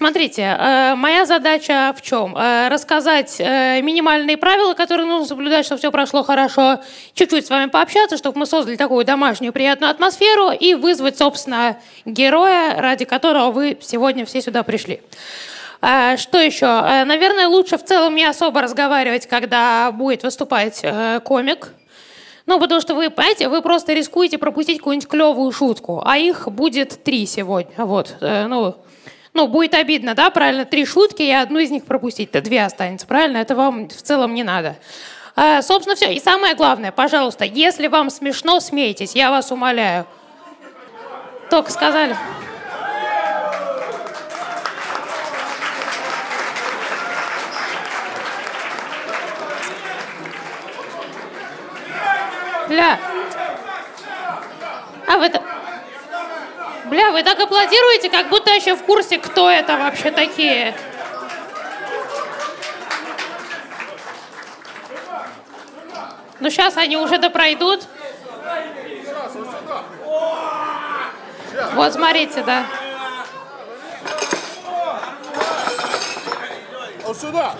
Смотрите, э, моя задача в чем? Э, рассказать э, минимальные правила, которые нужно соблюдать, чтобы все прошло хорошо, чуть-чуть с вами пообщаться, чтобы мы создали такую домашнюю приятную атмосферу и вызвать, собственно, героя, ради которого вы сегодня все сюда пришли. Что еще? Наверное, лучше в целом не особо разговаривать, когда будет выступать комик. Ну, потому что вы, понимаете, вы просто рискуете пропустить какую-нибудь клевую шутку, а их будет три сегодня. Вот, ну, ну, будет обидно, да, правильно, три шутки, и одну из них пропустить, то две останется, правильно? Это вам в целом не надо. А, собственно, все. И самое главное, пожалуйста, если вам смешно, смейтесь, я вас умоляю. Только сказали. Бля. А вы... та- Бля, вы так аплодируете, как будто еще в курсе, кто это вообще такие. Ну, сейчас они уже допройдут. Вот, смотрите, да. Вот сюда.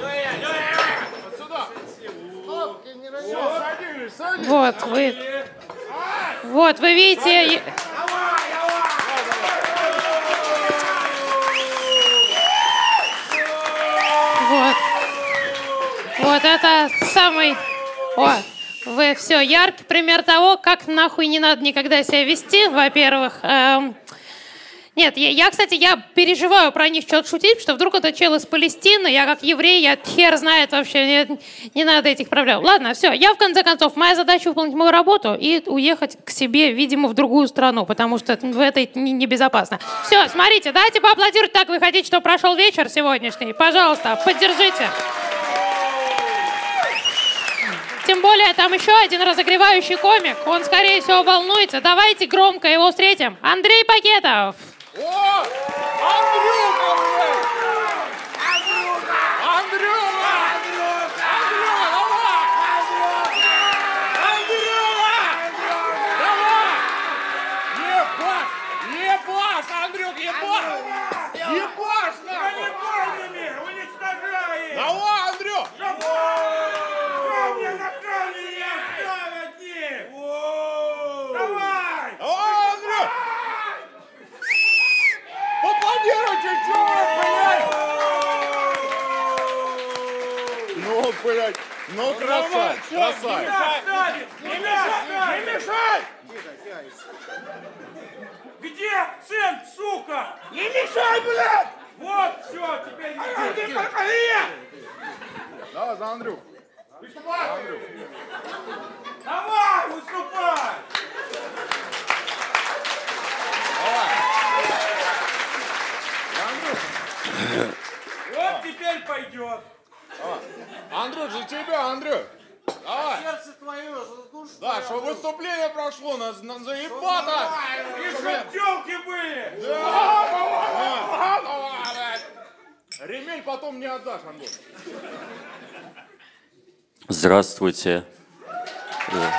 Вот вы... Вот, вы видите... Вот это самый... О, вы все, яркий пример того, как нахуй не надо никогда себя вести, во-первых. Эм, нет, я, я, кстати, я переживаю про них что-то шутить, потому что вдруг это чел из Палестины, я как еврей, я хер знает вообще, не, не надо этих проблем. Ладно, все, я в конце концов, моя задача выполнить мою работу и уехать к себе, видимо, в другую страну, потому что в этой не- небезопасно. Все, смотрите, дайте поаплодировать, так вы хотите, чтобы прошел вечер сегодняшний. Пожалуйста, поддержите. Тем более, там еще один разогревающий комик. Он, скорее всего, волнуется. Давайте громко его встретим. Андрей Пакетов. О! Андрюха, блядь! Андрюха! Андрюха! Андрюха, давай! Андрюха! Давай! Ебать! Ебать, Андрюх, ебать! Ебать, нахуй! Бронебойными уничтожает! Давай, Андрюх! Камни на камни не оставят их! Давай! Давай, Андрюх! Поаплодируйте, чувак, блядь! Ну, блядь, ну красавец, Не красавец! оставит! Не мешай! Не мешай! Где акцент, сука? Не мешай, блядь! Вот, все, теперь не Давай, за Андрюх. Давай, выступай! Вот теперь пойдет. Андрюх, за тебя, Андрюх! Давай! Сердце твое, что? Да, чтобы выступление прошло на, на заебато! И чтоб телки были! Да, давай, блядь. Ремень потом не отдашь, Андрюх. Здравствуйте. Э,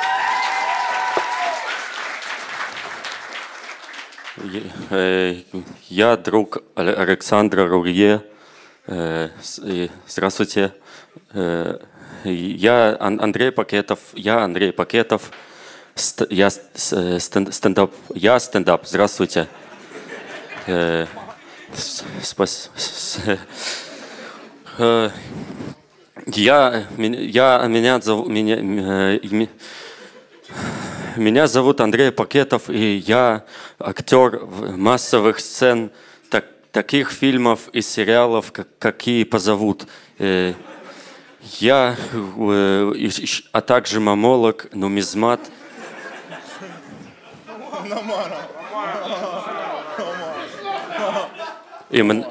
э, Я друг Але- Александра Рурье. Э, и Здравствуйте. Э, Я Ан- Андрей Пакетов. Я Андрей Пакетов. Я стендап. Я стендап. Здравствуйте. Э, с- спас- с- э, я, меня, меня, меня, э, меня зовут Андрей Пакетов, и я актер массовых сцен таких фильмов и сериалов, как, какие позовут. Э, Я, э, и- а также мамолог, нумизмат. И, м-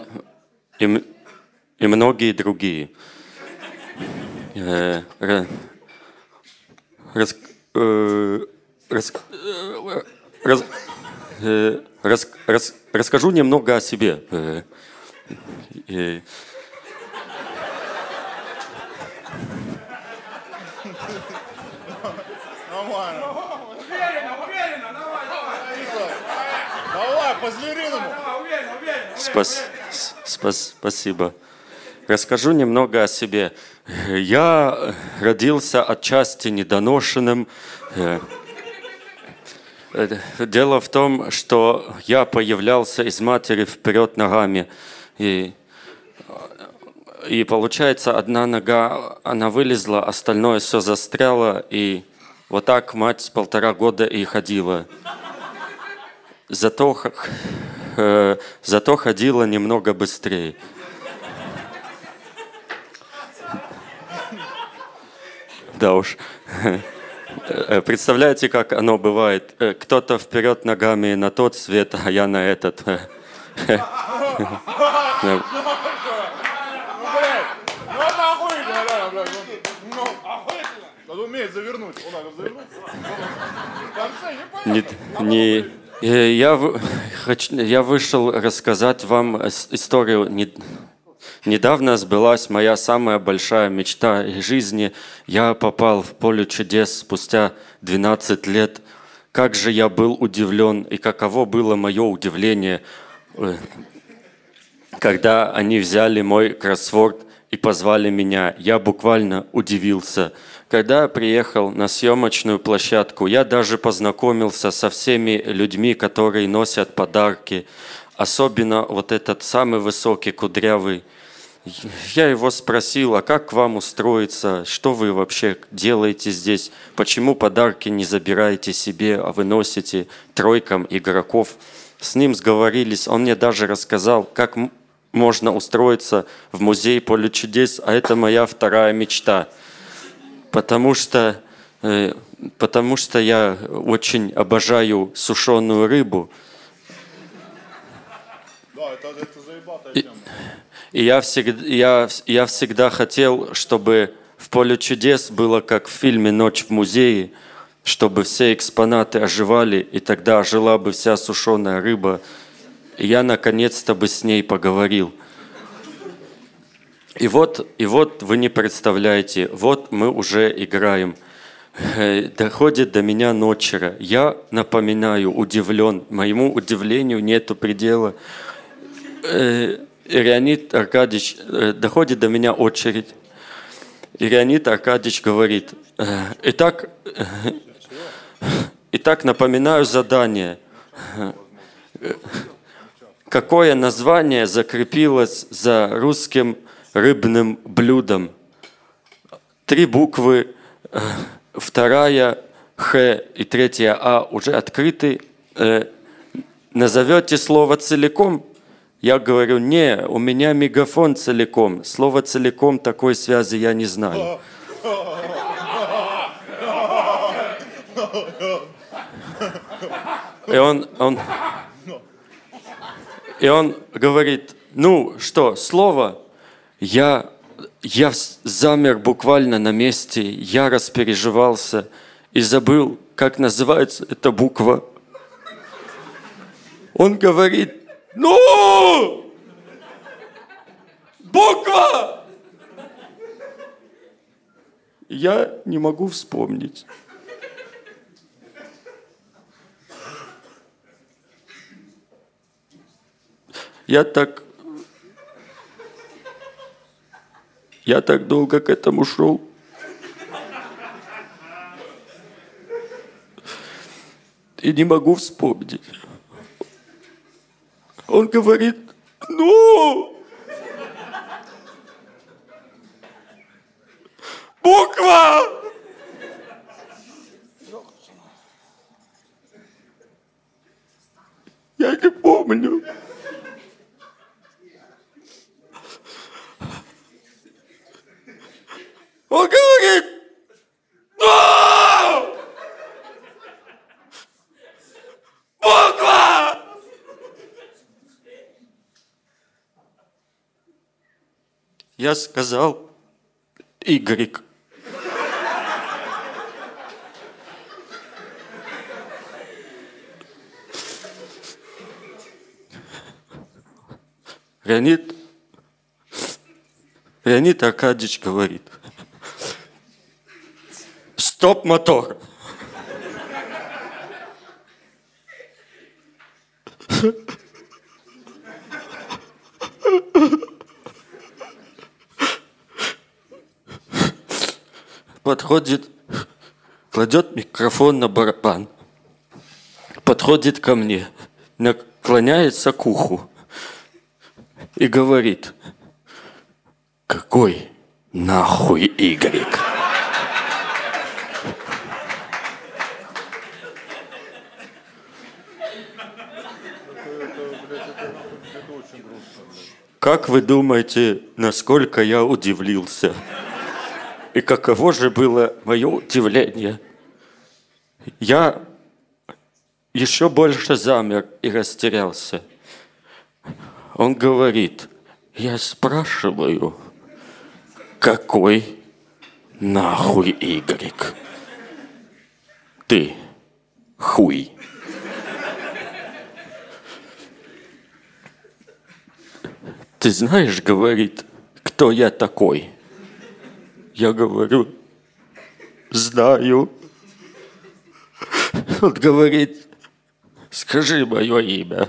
и, и многие другие. Э, ра- рас- э, рас- э, раз- э, рас- рас- расскажу немного о себе. Э, э, Уверенно, уверенно, давай, давай, Давай, по-звериному. спас- Спас- Спасибо. Расскажу немного о себе. Я родился отчасти недоношенным. Э, Дело в том, что я появлялся из матери вперед ногами. И, и получается, одна нога, она вылезла, остальное все застряло. И вот так мать полтора года и ходила. Зато, э, зато ходила немного быстрее. Да уж. Э, Представляете, как оно бывает? Э, Кто-то вперед ногами на тот свет, а я на этот. Завернуть. Конце не. Не, э, я, я вышел рассказать вам ис- историю. Не- Недавно сбылась моя самая большая мечта из жизни. Я попал в поле чудес спустя 12 лет. Как же я был удивлен, и каково было мое удивление, э, когда они взяли мой кроссворд и позвали меня. Я буквально удивился. Когда я приехал на съемочную площадку, я даже познакомился со всеми людьми, которые носят подарки. Особенно вот этот самый высокий, кудрявый. Я его спросил, а как вам устроиться, что вы вообще делаете здесь, почему подарки не забираете себе, а вы носите тройкам игроков. С ним сговорились, он мне даже рассказал, как можно устроиться в музей поле чудес, а это моя вторая мечта. Потому что, э, потому что я очень обожаю сушеную рыбу, Да, это, это заебатая тема. И я всегда, я, я всегда хотел, чтобы в поле чудес было как в фильме «Ночь в музее», чтобы все экспонаты оживали, и тогда ожила бы вся сушеная рыба. И я наконец-то бы с ней поговорил. И вот, и вот вы не представляете, вот мы уже играем. Э, Доходит до меня ночера. Я напоминаю, удивлен. Моему удивлению нету предела. Э, Леонид Аркадьевич, э, доходит до меня очередь. И Леонид Аркадьевич говорит, э, итак, э, итак, напоминаю задание. Какое название закрепилось за русским рыбным блюдом? Три буквы, вторая Х и третья А уже открыты. Назовете слово целиком? Я говорю, не, у меня мегафон целиком. Слово целиком такой связи я не знаю. И он, он, и он говорит, ну что, слово? Я, я замер буквально на месте, я распереживался и забыл, как называется эта буква. Он говорит, ну, буква! Я не могу вспомнить. Я так... Я так долго к этому шел. И не могу вспомнить. Он говорит, ну, буква! Я не помню. Он говорит, ну, буква! Я сказал, Игорек. Леонид, Леонид Аркадьевич говорит, стоп мотор. Подходит, кладет микрофон на барабан, подходит ко мне, наклоняется к уху и говорит, какой нахуй Y? Как вы думаете, насколько я удивился? И каково же было мое удивление? Я еще больше замер и растерялся. Он говорит, я спрашиваю, какой нахуй Y? Ты хуй. Ты знаешь, говорит, кто я такой? Я говорю, знаю. Он говорит, скажи мое имя.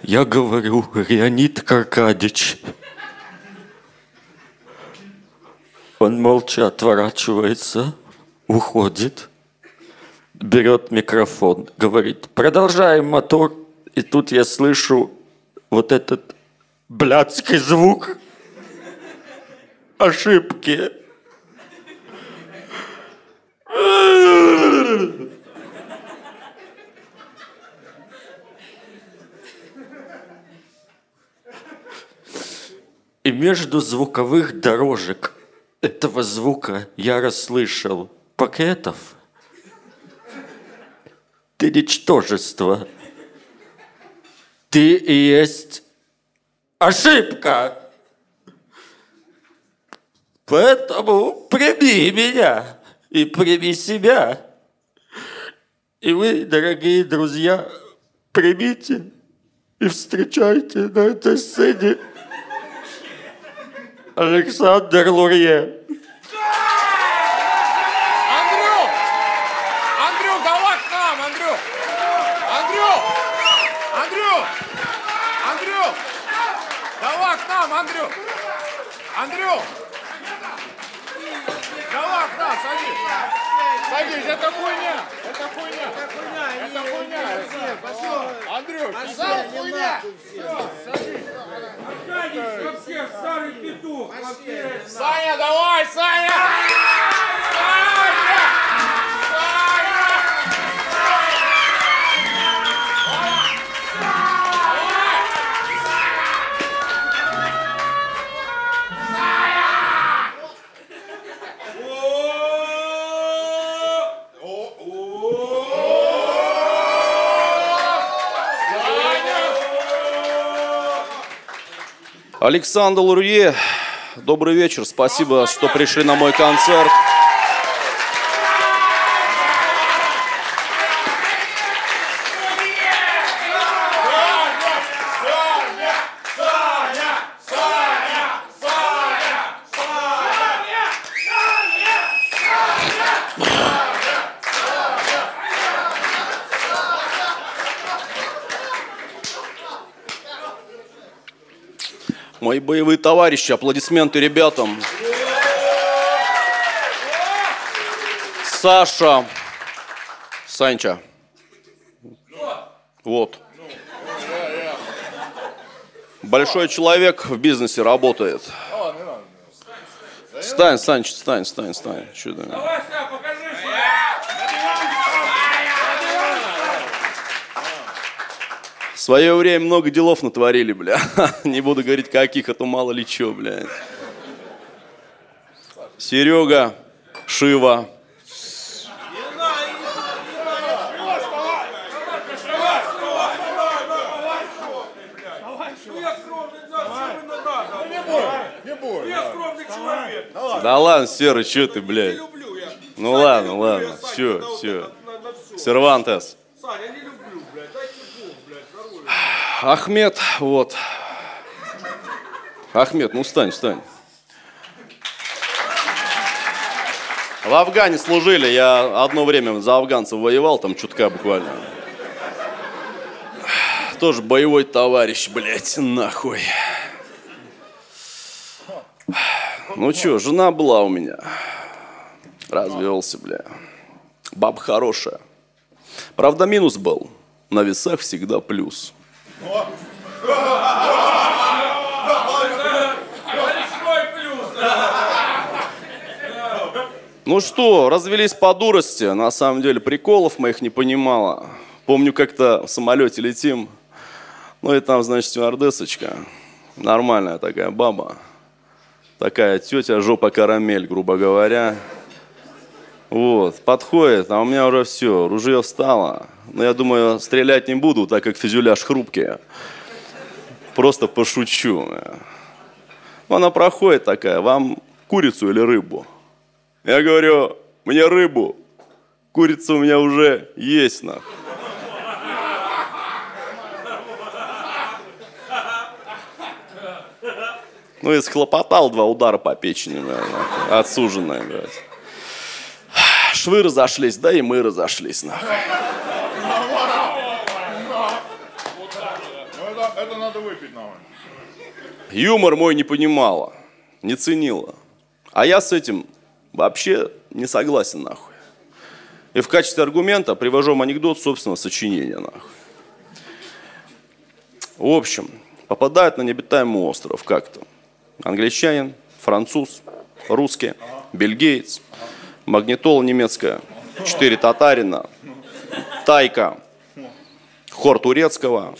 Я говорю, Леонид Каркадич. Он молча отворачивается, уходит, берет микрофон, говорит, продолжаем мотор. И тут я слышу вот этот блядский звук ошибки. И между звуковых дорожек этого звука я расслышал пакетов. Ты ничтожество. Ты и есть ошибка. Поэтому прими меня и прими себя. И вы, дорогие друзья, примите и встречайте на этой сцене Александр Лурье. Андрюх! Андрюх, давай к нам, Андрюх! Андрюх! Андрюх! Андрюх! Давай к нам, Андрюх! Андрюх! Давай к нам, садись! Садись, это хуйня! Это хуйня! Это хуйня! Андрюх, ты сам хуйня! Аркадий вообще старый петух. Саня, давай! Саня! Александр Лурье, добрый вечер. Спасибо, что пришли на мой концерт. Боевые товарищи, аплодисменты ребятам. Саша. Санча. Вот. Большой человек в бизнесе работает. Стань, Санч, стань, стань, стань. Чё ты? В свое время много делов натворили, бля. Не буду говорить каких, а то мало ли чё, бля. Серега, Шива. Да, что ладно, Серый, чё ты, блядь? Ну ладно, ладно, все, все. Сервантес. Саня, я не люблю, блядь. Дайте Бог, блядь, здоровья. Ахмед, вот. Ахмед, ну встань, встань. В Афгане служили, я одно время за афганцев воевал, там чутка буквально. Тоже боевой товарищ, блядь, нахуй. Ну чё, жена была у меня. Развелся, бля. Баб хорошая. Правда, минус был. На весах всегда плюс. Большой плюс, Ну что, развелись по дурости. На самом деле приколов моих не понимала. Помню, как-то в самолете летим. Ну и там, значит, стюардессочка. Нормальная такая баба. Такая тетя жопа карамель, грубо говоря. Вот, подходит, а у меня уже все, ружье встало. Но я думаю, стрелять не буду, так как фюзеляж хрупкий. Просто пошучу. Ну, Она проходит такая, вам курицу или рыбу? Я говорю, мне рыбу. Курица у меня уже есть, нахуй. Ну и схлопотал два удара по печени, нахуй, отсуженная, блядь. Швы разошлись, да и мы разошлись, нахуй. Ну, это, это надо выпить, наверное. Юмор мой не понимала, не ценила. А я с этим вообще не согласен, нахуй. И в качестве аргумента привожу анекдот собственного сочинения, нахуй. В общем, попадают на необитаемый остров как-то. Англичанин, француз, русский, бельгиец, магнитола немецкая, четыре татарина, тайка, хор турецкого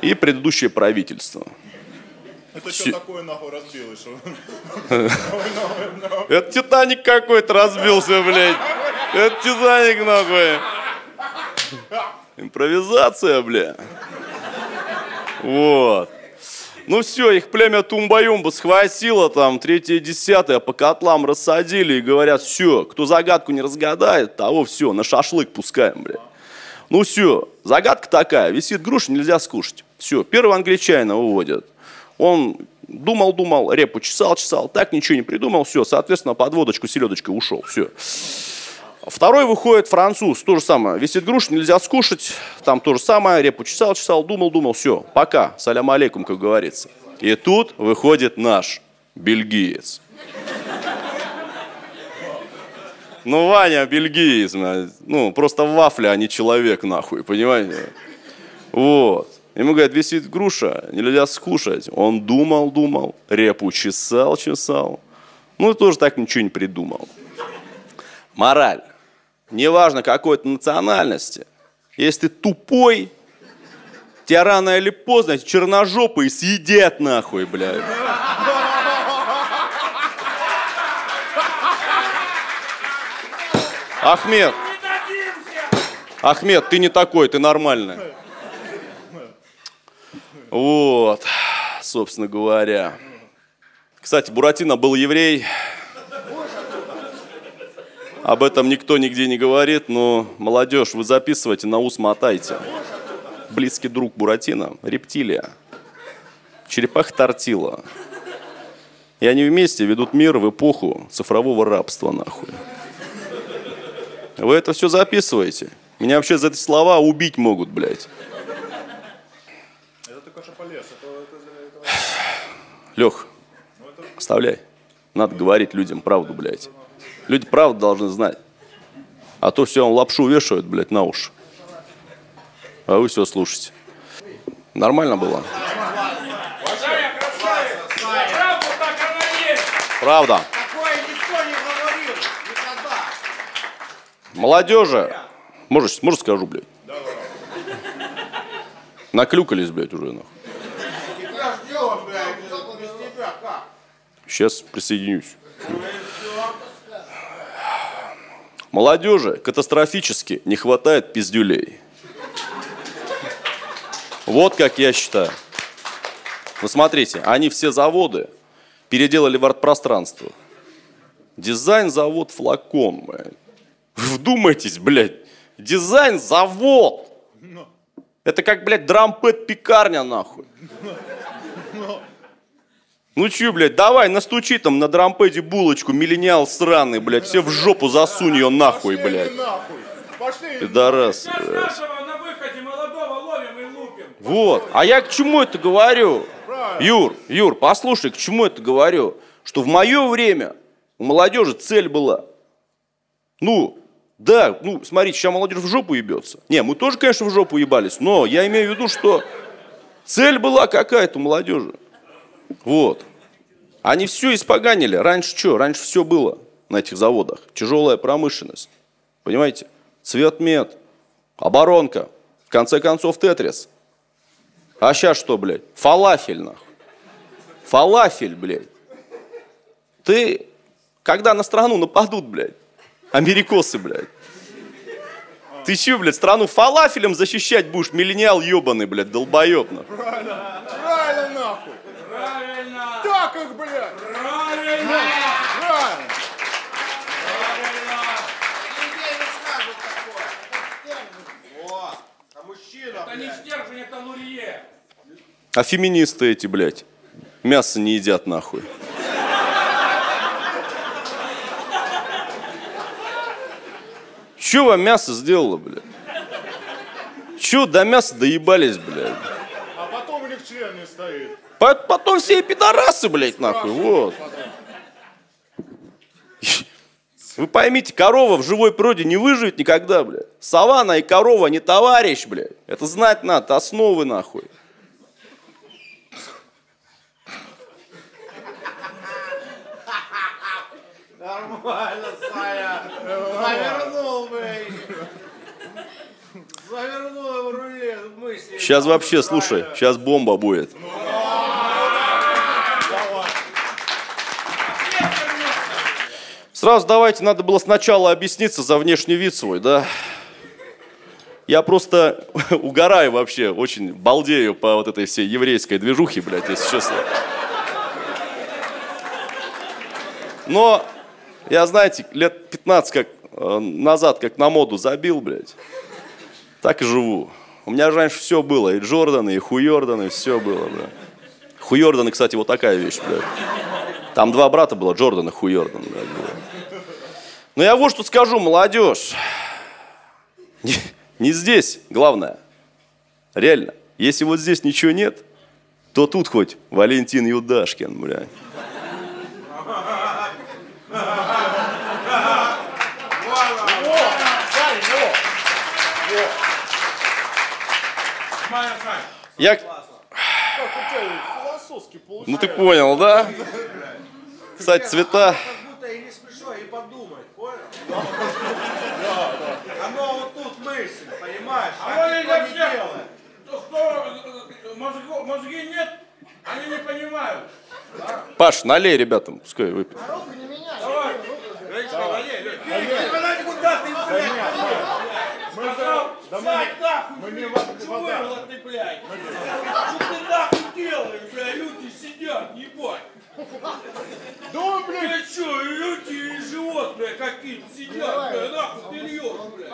и предыдущее правительство. Это что такое нахуй разбилось? Это Титаник какой-то разбился, блядь. Это Титаник нахуй. Импровизация, бля. Вот. Ну все, их племя Тумба-Юмба схватило там, третье, десятое, по котлам рассадили и говорят, все, кто загадку не разгадает, того все, на шашлык пускаем, бля. Ну все, загадка такая, висит груша, нельзя скушать. Все, первого англичанина выводят. Он думал-думал, репу чесал-чесал, так ничего не придумал, все, соответственно, под водочку селедочкой ушел, все. Второй выходит француз, то же самое, висит груша, нельзя скушать, там то же самое, репу чесал-чесал, думал-думал, все, пока, салям алейкум, как говорится. И тут выходит наш бельгиец. Ну, Ваня бельгиец, ну, просто вафля, а не человек, нахуй, понимаете? Вот. Ему говорят, висит груша, нельзя скушать. Он думал, думал, репу чесал, чесал. Ну, тоже так ничего не придумал. Мораль. Неважно какой ты национальности, если ты тупой, тебя рано или поздно эти черножопые съедят нахуй, блядь. Ахмед! Ахмед, ты не такой, ты нормальный. Вот, собственно говоря. Кстати, Буратино был еврей. Об этом никто нигде не говорит, но молодежь, вы записывайте, на ус мотайте. Близкий друг Буратино – рептилия. Черепаха тортила. И они вместе ведут мир в эпоху цифрового рабства, нахуй. Вы это все записываете. Меня вообще за эти слова убить могут, блядь. Это только что полез. Это, это- это- Лех, оставляй. Надо говорить людям правду, блядь. Люди правду должны знать. А то все, он лапшу вешают, блядь, на уши. А вы все слушаете. Нормально было? Правда! Молодежи. Можешь, можешь скажу, блядь? Наклюкались, блядь, уже, нахуй. Тебя ждем, блядь! Без тебя как? Сейчас присоединюсь. Молодежи катастрофически не хватает пиздюлей. Вот как я считаю. Ну смотрите, они все заводы переделали в арт-пространство. Дизайн-завод флакон, блядь. Вы Вдумайтесь, блядь. Дизайн-завод. Это как, блядь, дрампет пекарня, нахуй. Ну че, блядь, давай, настучи там на дрампеде булочку, миллениал сраный, блядь, все в жопу засунь ее нахуй, Пошли блядь. Пидорас, Сейчас блядь. нашего на выходе молодого ловим и лупим! Вот, а я к чему это говорю? Юр, Юр, послушай, к чему это говорю? что в мое время у молодежи цель была. Ну, да, ну, смотрите, сейчас молодежь в жопу ебется. Не, мы тоже, конечно, в жопу ебались, но я имею в виду, что цель была какая-то у молодежи. Вот. Они все испоганили. Раньше что? Раньше все было на этих заводах. Тяжелая промышленность. Понимаете? Цветмет, оборонка, в конце концов тетрис. А сейчас что, блядь? Фалафель, нахуй. Фалафель, блядь. Ты, когда на страну нападут, блядь, америкосы, блядь, ты че, блядь, страну фалафелем защищать будешь, миллениал ебаный, блядь, долбоеб, нахуй. Правильно нахуй. Правильно! Так их, блядь. Правильно! Правильно. Это не стержень, это лурье. А феминисты эти, блядь, мясо не едят, нахуй. Че вам мясо сделало, блядь? Че до мяса доебались, блядь? А потом у них член не стоит. По- Потом все пидорасы, блядь, нахуй, вот. Вы поймите, корова в живой природе не выживет никогда, блядь. Савана и корова не товарищ, блядь. Это знать надо, основы, нахуй. Нормально, Саня. Завернул, блядь. Завернул в руле мысли. Сейчас вообще, слушай, сейчас бомба будет. Сразу давайте, надо было сначала объясниться за внешний вид свой, да? Я просто угораю вообще, очень балдею по вот этой всей еврейской движухе, блядь, если честно. Но я, знаете, лет 15 как, э, назад, как на моду забил, блядь, так и живу. У меня же раньше все было, и Джорданы, и Хуйорданы, все было, бля. Хуйорданы, кстати, вот такая вещь, блядь. Там два брата было, Джордан и Хуйордан, блядь, было. Но я вот что скажу, молодежь. Не, не здесь, главное. Реально. Если вот здесь ничего нет, то тут хоть Валентин Юдашкин, блядь. Нормально, Сань. Я... Как у тебя философски получается. Ну ты понял, да? Кстати, цвета... Как будто и не смешно, и подумать, понял? Оно вот тут мысль, понимаешь? А А они не делает. кто, э, мозги нет, они не понимают. Паш, налей ребятам, пускай выпьют. Давай. Ты куда ты, блядь? Сказал, сядь нахуй, мы не блядь, вырвала ты, блядь? Что ты нахуй делаешь, блядь? Люди сидят, ебать. Да, блядь. Ты что, люди и животные какие-то сидят, блядь, нахуй ты льешь, блядь.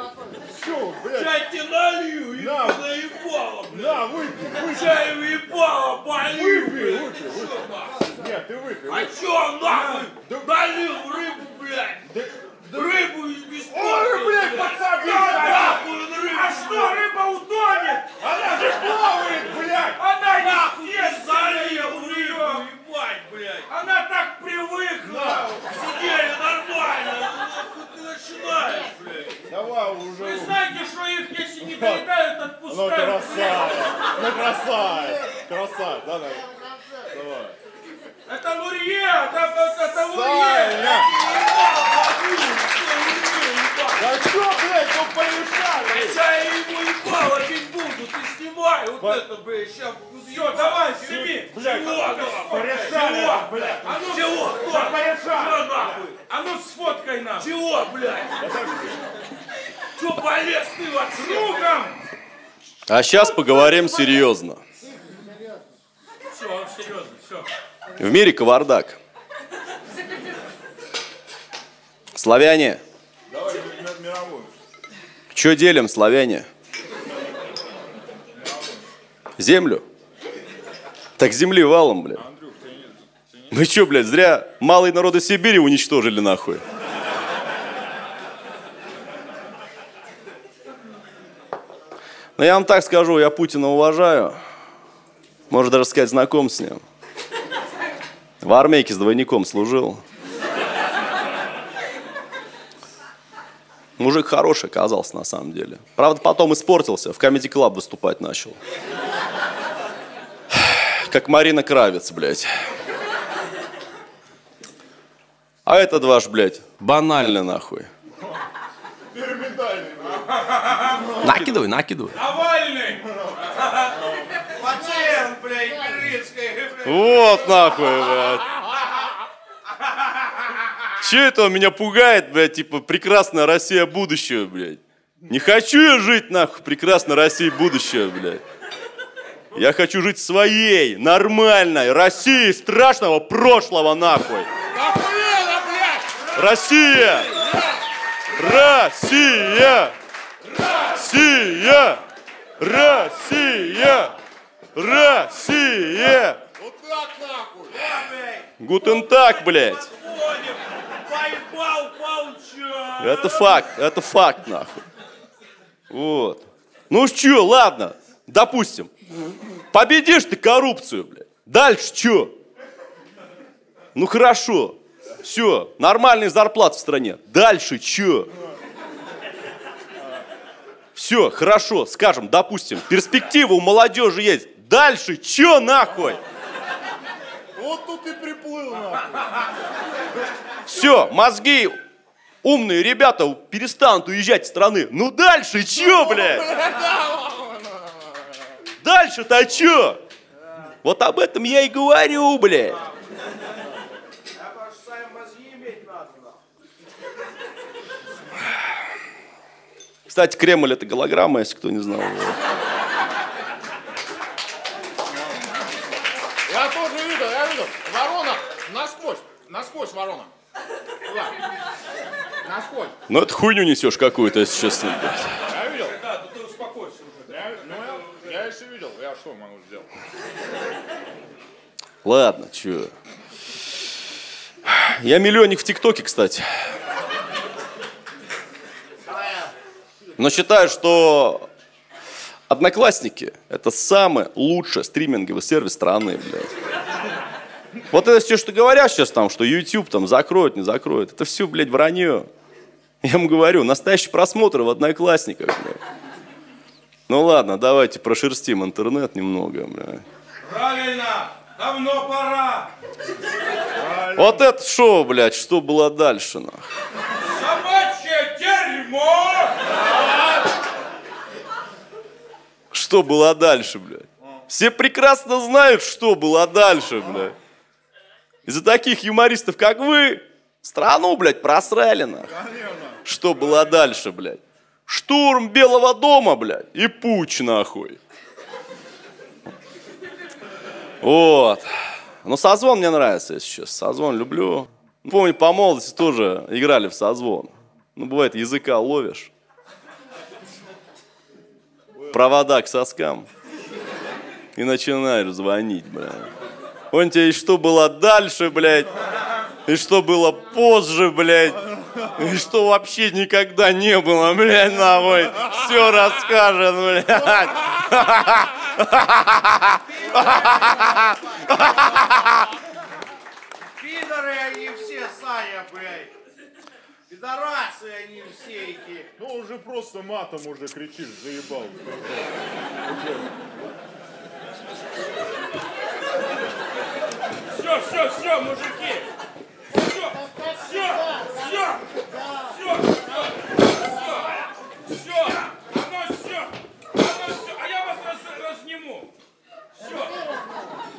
Все, блядь. Чай тебе налью, На. ебаное ебало, блядь. На, выпей, выпей. Чай ебало, полью, Выпей, блядь. выпей, Ты выпей. что, нахуй? Нет, ты выпей. А выпей. чё, нахуй? Налил рыбу, блядь. Рыбу бесплатно. Ой, блядь, подсоби, Да, блядь. нахуй рыбу. А что, рыба утонет? Она же плавает, блядь. Она нахуй не залил рыбу, ебать, блядь. Она так привыкла. Сидели нормально. Нахуй ты начинаешь, блядь. Давай Вы уже. знаете, что их, если не доедают, Ну, отпускают, блядь. красавец. Ну, красавец. Красавец, да, давай. Давай. Это лурье, это, это, это лурье. Саня. Да Да что, блядь, ну помешали. я ему ебало бить буду, ты снимай вот это, блядь, сейчас. Все, давай, сними. Блядь, Чего, порешали, Чего? блядь. А ну, чего, кто? Да порешали. Нахуй? А ну, сфоткай нам. Чего, блядь? Чего полез ты вот с луком? А сейчас поговорим серьезно. Все, он серьезно, все. В мире кавардак. Славяне, Давай мировую. делим, славяне? Землю? Так земли валом, блядь. Мы что, блядь, зря малые народы Сибири уничтожили нахуй. Но я вам так скажу, я Путина уважаю. Можно даже сказать, знаком с ним. В армейке с двойником служил. Мужик хороший оказался на самом деле. Правда, потом испортился, в Comedy Club выступать начал. Как Марина Кравец, блядь. А этот ваш, блядь, банальный нахуй. Накидывай, накидывай. Навальный! Пациент, блядь, Берлинской, блядь. Вот нахуй, блядь. Че это он меня пугает, блядь, типа, прекрасная Россия будущего, блядь. Не хочу я жить, нахуй, прекрасной России будущего, блядь. Я хочу жить своей, нормальной России страшного прошлого, нахуй. Россия! Россия! Россия! Россия! Россия! Вот так нахуй! Гутен так, блядь. Это факт, это факт, нахуй. Вот. Ну чё, ладно, допустим. Победишь ты коррупцию, блядь. Дальше чё? Ну хорошо. Все, нормальные зарплаты в стране. Дальше чё? Все, хорошо, скажем, допустим, перспектива у молодежи есть. Дальше чё нахуй? Вот тут и приплыл нахуй. Все, мозги умные ребята перестанут уезжать из страны. Ну дальше чё, блядь? Дальше-то чё? Вот об этом я и говорю, блядь. Что. Кстати, Кремль это голограмма, если кто не знал. Я тоже видел, я видел. Ворона насквозь, насквозь ворона. Туда. Насквозь. Ну это хуйню несешь какую-то, если честно. блядь. Я видел. Да, да ты успокойся уже. Я, ну, я, я еще что могу сделать? Ладно, чё. Я миллионник в ТикТоке, кстати. Но считаю, что Одноклассники – это самый лучший стриминговый сервис страны, блядь. Вот это все, что говорят сейчас там, что YouTube там закроют, не закроют, это все, блядь, вранье. Я вам говорю, настоящий просмотр в Одноклассниках, блядь. Ну ладно, давайте прошерстим интернет немного, блядь. Правильно! Давно пора! Вот это шоу, блядь, что было дальше, нахуй? Собачье дерьмо! Что было дальше, блядь? Все прекрасно знают, что было дальше, блядь. Из-за таких юмористов, как вы, страну, блядь, просрали, нахуй. Что было дальше, блядь? Штурм Белого дома, блядь, и путь, нахуй. Вот. Ну, созвон мне нравится, если честно. Созвон люблю. Ну, Помню, по молодости тоже играли в созвон. Ну, бывает, языка ловишь. Провода к соскам. И начинаешь звонить, блядь. Он тебе и что было дальше, блядь. И что было позже, блядь. И что вообще никогда не было, блядь, нахуй. Все расскажет, блядь. Пидоры они все, Саня, блядь. Пидорасы они все эти. Ну, уже просто матом уже кричишь, заебал. Все, все, все, мужики! Все, все, все, все, все, все, все, оно все, оно все, а я вас раз, разниму. Все,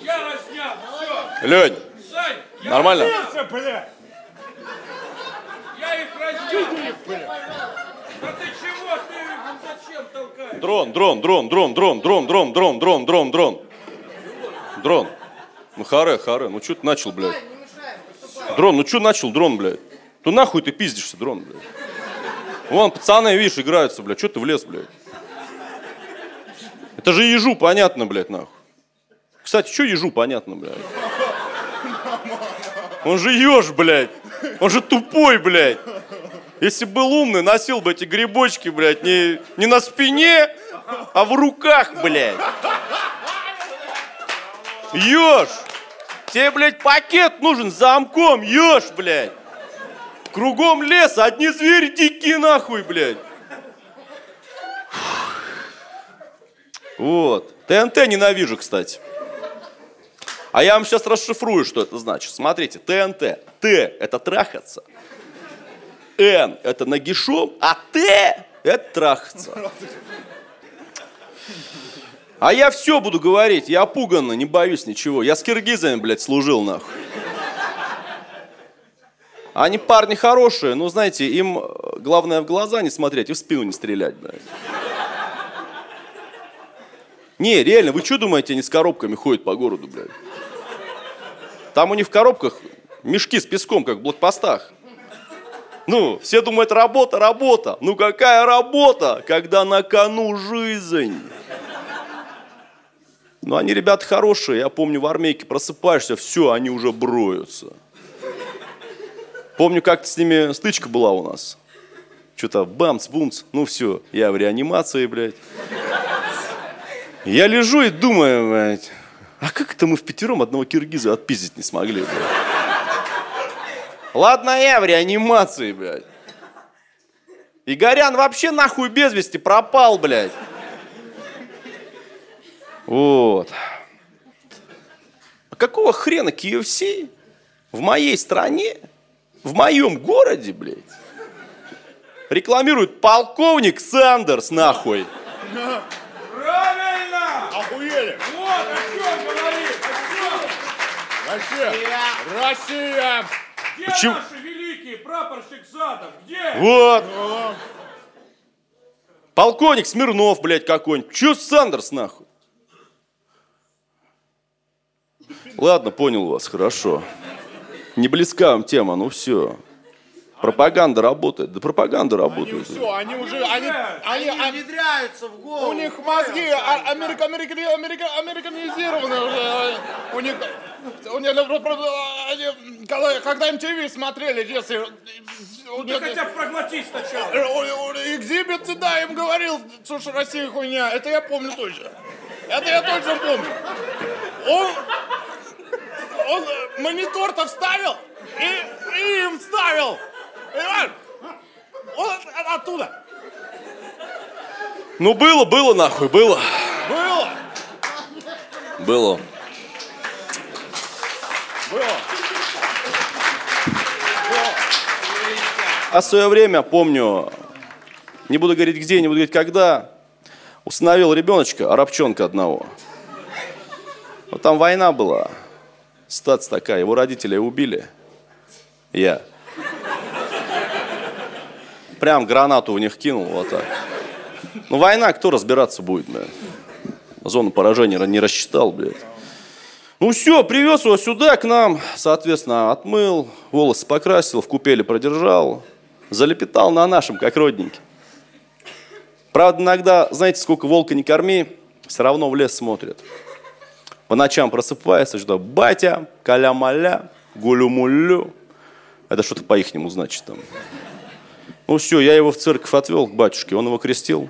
я разнял, Лень, Сань, я, нормально? бля! я их разнял. Да ты чего, ты их зачем толкаешь? Дрон, дрон, дрон, дрон, дрон, дрон, дрон, дрон, дрон, дрон, дрон. Дрон. Ну харе, харе, ну что ты начал, блядь? Дрон, ну что начал, дрон, блядь? Ну нахуй ты пиздишься, дрон, блядь? Вон, пацаны, видишь, играются, блядь, что ты влез, блядь? Это же ежу понятно, блядь, нахуй. Кстати, что ежу понятно, блядь? Он же еж, блядь. Он же тупой, блядь. Если бы был умный, носил бы эти грибочки, блядь, не, не на спине, а в руках, блядь. Еж! Тебе, блядь, пакет нужен с замком, ешь, блядь. Кругом лес, одни звери дикие нахуй, блядь. Вот. ТНТ ненавижу, кстати. А я вам сейчас расшифрую, что это значит. Смотрите, ТНТ. Т – это трахаться. Н – это нагишом, а Т – это трахаться. А я все буду говорить, я пуганно, не боюсь ничего. Я с киргизами, блядь, служил, нахуй. Они парни хорошие, но, знаете, им э, главное в глаза не смотреть и в спину не стрелять, блядь. Не, реально, вы что думаете, они с коробками ходят по городу, блядь? Там у них в коробках мешки с песком, как в блокпостах. Ну, все думают, работа, работа. Ну какая работа, когда на кону жизнь? Ну, они ребята хорошие. Я помню, в армейке просыпаешься, все, они уже броются. Помню, как-то с ними стычка была у нас. Что-то бамц-бумц, ну все, я в реанимации, блядь. Я лежу и думаю, блядь, а как это мы в пятером одного киргиза отпиздить не смогли, блядь? Ладно, я в реанимации, блядь. Игорян вообще нахуй без вести пропал, блядь. Вот. А какого хрена KFC в моей стране, в моем городе, блядь, рекламирует полковник Сандерс, нахуй? Правильно! Охуели! Вот о чем говорит! О? Вообще, Россия! Где Почему? наши великие прапорщик Задов? Где? Вот. Полковник Смирнов, блядь, какой-нибудь. Чё Сандерс, нахуй? Ладно, понял вас, хорошо. Не близка вам тема, ну все. Пропаганда работает. Да пропаганда Они работает. все, они уже, они, они, Они они- внедряются в голову. у них мозги а- америка, америка, америка, американизированы уже. У них, у них, ну, они, когда, когда MTV смотрели, если... Ты них- хотя бы проглотись сначала. Экзибит, да, им говорил, слушай, Россия хуйня. Это я помню точно. Это я точно помню. Он, он э, монитор-то вставил и, и им вставил. Понимаешь? Он от- оттуда. Ну было, было нахуй, было. Было. Было. А в свое время, помню, не буду говорить где, не буду говорить когда, установил ребеночка, арабчонка одного. Вот там война была. Ситуация такая, его родители убили. Я. Прям гранату в них кинул, вот так. Ну, война, кто разбираться будет, блядь? Зону поражения не рассчитал, блядь. Ну все, привез его сюда, к нам, соответственно, отмыл, волосы покрасил, в купеле продержал, залепетал на нашем, как родненький. Правда, иногда, знаете, сколько волка не корми, все равно в лес смотрит. По ночам просыпается, что батя, каля-маля, гулю-мулю. Это что-то по-ихнему значит там. Ну все, я его в церковь отвел к батюшке, он его крестил.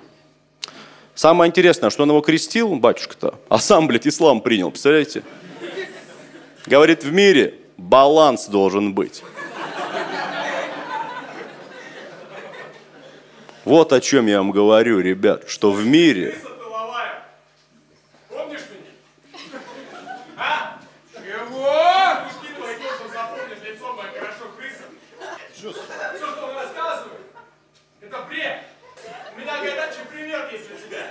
Самое интересное, что он его крестил, батюшка-то, а сам, блядь, ислам принял, представляете? Говорит, в мире баланс должен быть. Вот о чем я вам говорю, ребят, что в мире Крыса тыловая. Помнишь меня? А? Чего? Пушки твои тоже запомнишь, лицо мое хорошо крыса. Все, что он рассказывает, это бред. У меня горячий пример есть для тебя.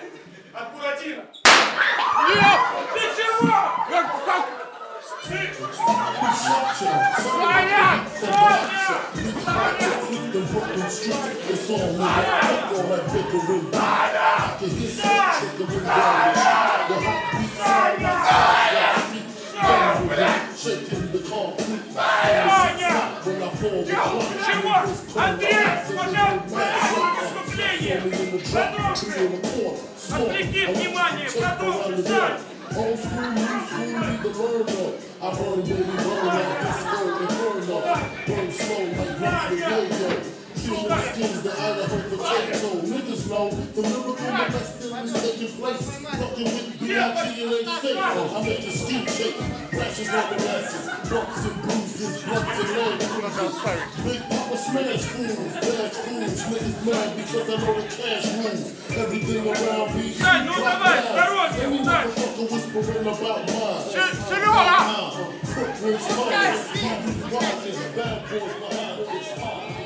От Буратино. Нет! Ты чего? Как, как? Ты... Саня! Саня! Саня! Чего? Андрей, пожалуйста, выступление! Продолжи! Отвлеки внимание, продолжи, Old school, new school, need the word up. I burn, baby, burn up. This burn and burn up. Burn slow like Rock the Serious things that I never potato. Niggas know the lyrical molesting is taking place. Fucking with BIG, it ain't safe. I make the skin shake. Crashes on the masses. Bumps and bruises, blunts and legs. Big Papa smash fools, bad fools. Niggas mad because I know the cash rules. Everything around me. Shut motherfucker whispering about mine. Shut, shut it all up. Brooklyn's fire. Bad boys behind.